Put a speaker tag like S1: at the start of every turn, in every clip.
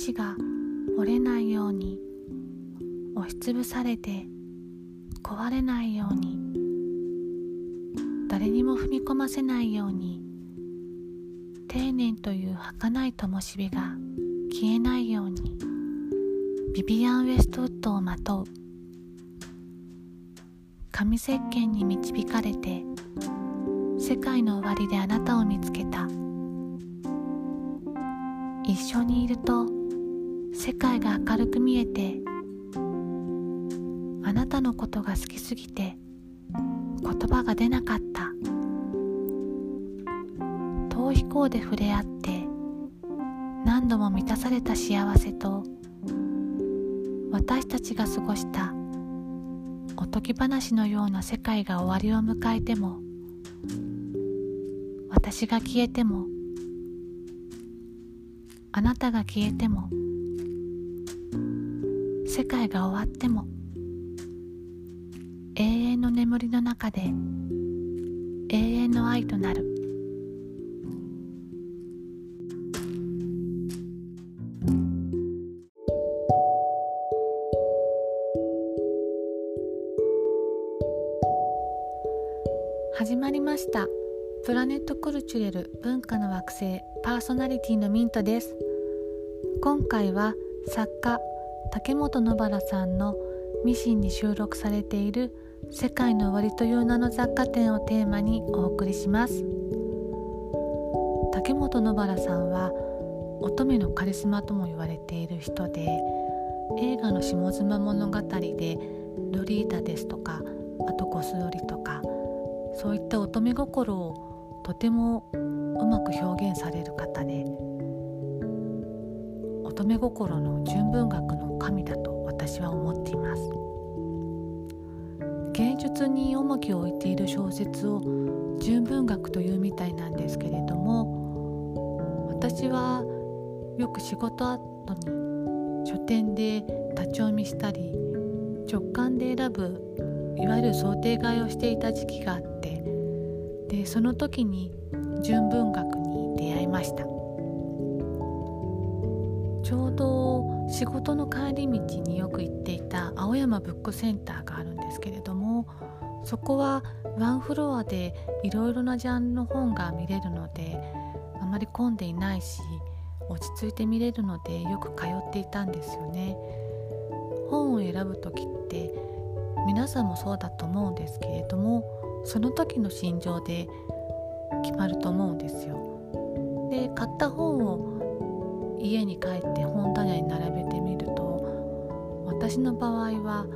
S1: 石が折れないように押しつぶされて壊れないように誰にも踏み込ませないように丁寧という儚い灯火が消えないようにビビアン・ウェストウッドをまとう。紙石鹸に導かれて世界の終わりであなたを見つけた。一緒にいると世界が明るく見えてあなたのことが好きすぎて言葉が出なかった。逃避行で触れ合って何度も満たされた幸せと私たちが過ごしたおとぎ話のような世界が終わりを迎えても私が消えてもあなたが消えても世界が終わっても永遠の眠りの中で永遠の愛となる。始まりました。プラネットコルチュレル文化の惑星パーソナリティのミントです。今回は作家竹本野原さんのミシンに収録されている世界の終わりという名の雑貨店をテーマにお送りします。竹本野原さんは乙女のカリスマとも言われている人で映画の下妻物語でロリータですとかあとゴスロリとかそういった乙女心をとてもうまく表現される方で乙女心の純文学の神だと私は思っています。芸術に重きを置いている小説を純文学というみたいなんですけれども私はよく仕事後に書店で立ち読みしたり直感で選ぶいわゆる想定買いをしていた時期があってでその時に純文学に出会いました。ちょうど仕事の帰り道によく行っていた青山ブックセンターがあるんですけれどもそこはワンフロアでいろいろなジャンルの本が見れるのであまり混んでいないし落ち着いて見れるのでよく通っていたんですよね。本を選ぶ時って皆さんもそうだと思うんですけれどもその時の心情で決まると思うんですよ。で買った本を家に帰って本棚に並べてみると私の場合は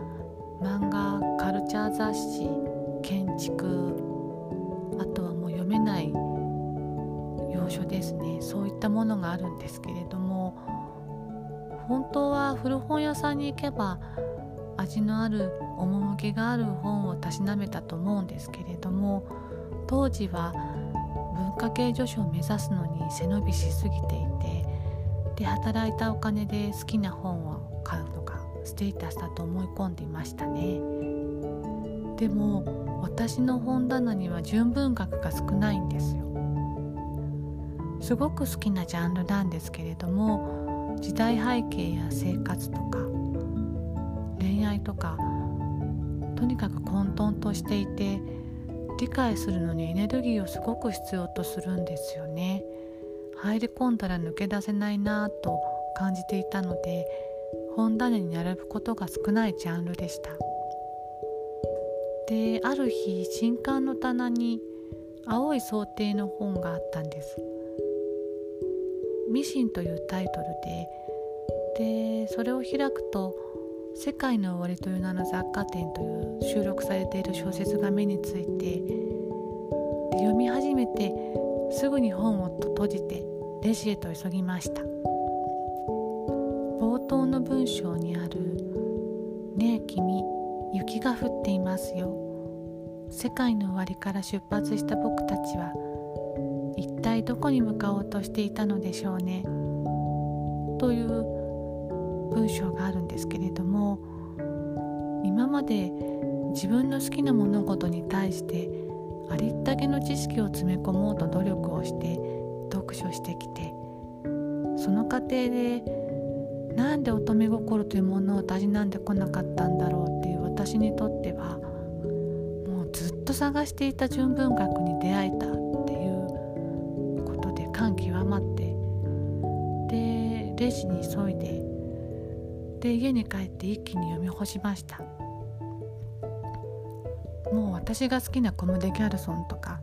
S1: 漫画カルチャー雑誌建築あとはもう読めない洋書ですね。そういったものがあるんですけれども本当は古本屋さんに行けば味のある趣がある本をたしなめたと思うんですけれども当時は文化系女子を目指すのに背伸びしすぎていてで働いたお金で好きな本を買うのがステータスだと思い込んでいましたね。でも私の本棚には純文学が少ないんですよ。すごく好きなジャンルなんですけれども時代背景や生活とか恋愛とかとにかく混沌としていて理解するのにエネルギーをすごく必要とするんですよね。入り込んだら抜け出せないなぁと感じていたので本棚に並ぶことが少ないジャンルでした。である日新刊の棚に青い想定の本があったんです。ミシンというタイトルで。でそれを開くと「世界の終わり」という名の雑貨店という収録されている小説が目について読み始めてすぐに本を閉じてレジへと急ぎました。冒頭の文章にある「ねえ君雪が降っていますよ」世界の終わりから出発した僕たちは一体どこに向かおうとしていたのでしょうね。という文章があるんですけれども今まで自分の好きな物事に対してありったけの知識を詰め込もうと努力をして読書してきてその過程でなんで乙女心というものをたしなんでこなかったんだろうっていう私にとってはもうずっと探していた純文学に出会えたっていうことで感極まってでレジに急いでで家に帰って一気に読み干しました。もう私が好きなコム・デ・ギャルソンとか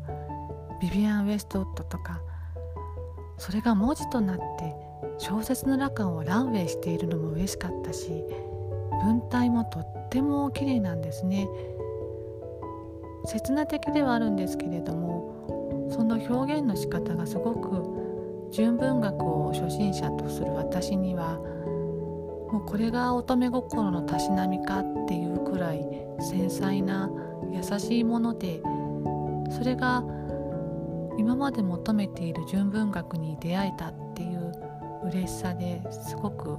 S1: ビビアン・ウェストウッドとかそれが文字となって小説の羅漢をランウェイしているのも嬉しかったし文体もとっても綺麗なんですね。刹那的ではあるんですけれどもその表現の仕方がすごく純文学を初心者とする私にはもうこれが乙女心のたしなみかっていうくらい繊細な優しいものでそれが今まで求めている純文学に出会えたっていう嬉しさですごく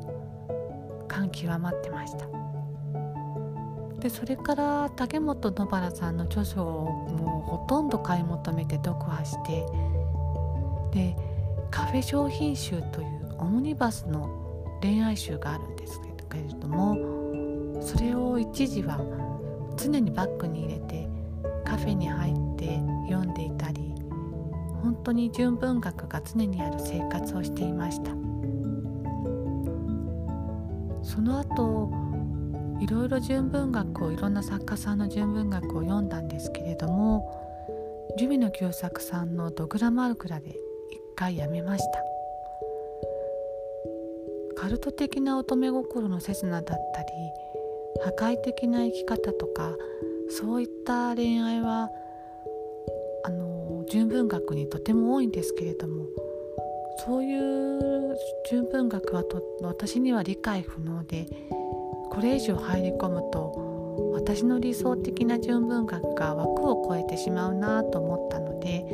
S1: 感極まってました。でそれから竹本野原さんの著書をもうほとんど買い求めて読破してでカフェ商品集というオムニバスの恋愛集があるんですけれどもそれを一時は常にバッグに入れてカフェに入って読んでいたり本当に純文学が常にある生活をしていました。その後いろいろ純文学をいろんな作家さんの純文学を読んだんですけれどもジュビの旧作さんの「ドグラマルクラ」で一回やめました。カルト的な乙女心の刹那だったり破壊的な生き方とかそういった恋愛はあの純文学にとても多いんですけれどもそういう純文学はと私には理解不能でこれ以上入り込むと私の理想的な純文学が枠を超えてしまうなと思ったので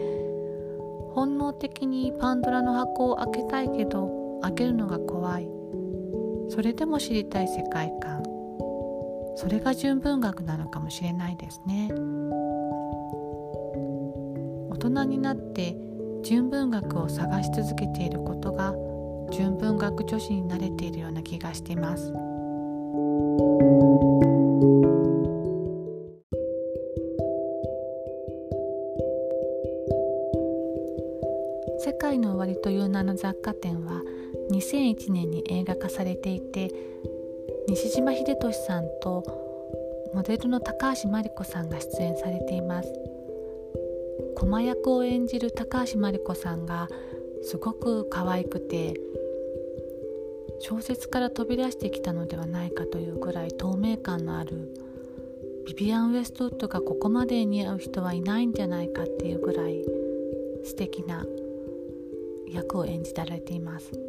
S1: 本能的にパンドラの箱を開けたいけど開けるのが怖い。それでも知りたい世界観。それが純文学なのかもしれないですね。大人になって純文学を探し続けていることが純文学女子になれているような気がしています。世界の終わりという名の雑貨店は2001年に映画化されていて西島秀俊さんとモデルの高橋真理子さんが出演されています駒役を演じる高橋真理子さんがすごく可愛くて小説から飛び出してきたのではないかというぐらい透明感のあるビビアン・ウェストウッドがここまで似合う人はいないんじゃないかっていうぐらい素敵な役を演じられています。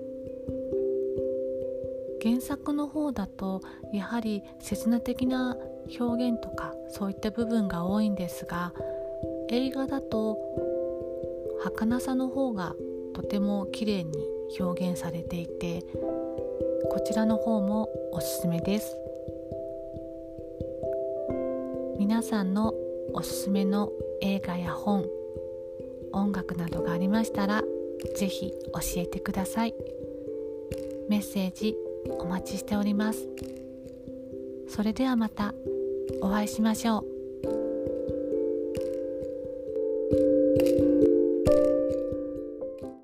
S1: 原作の方だとやはり刹那的な表現とかそういった部分が多いんですが映画だと儚さの方がとても綺麗に表現されていてこちらの方もおすすめです。皆さんのおすすめの映画や本音楽などがありましたら是非教えてください。メッセージお待ちしております。それではまたお会いしましょう。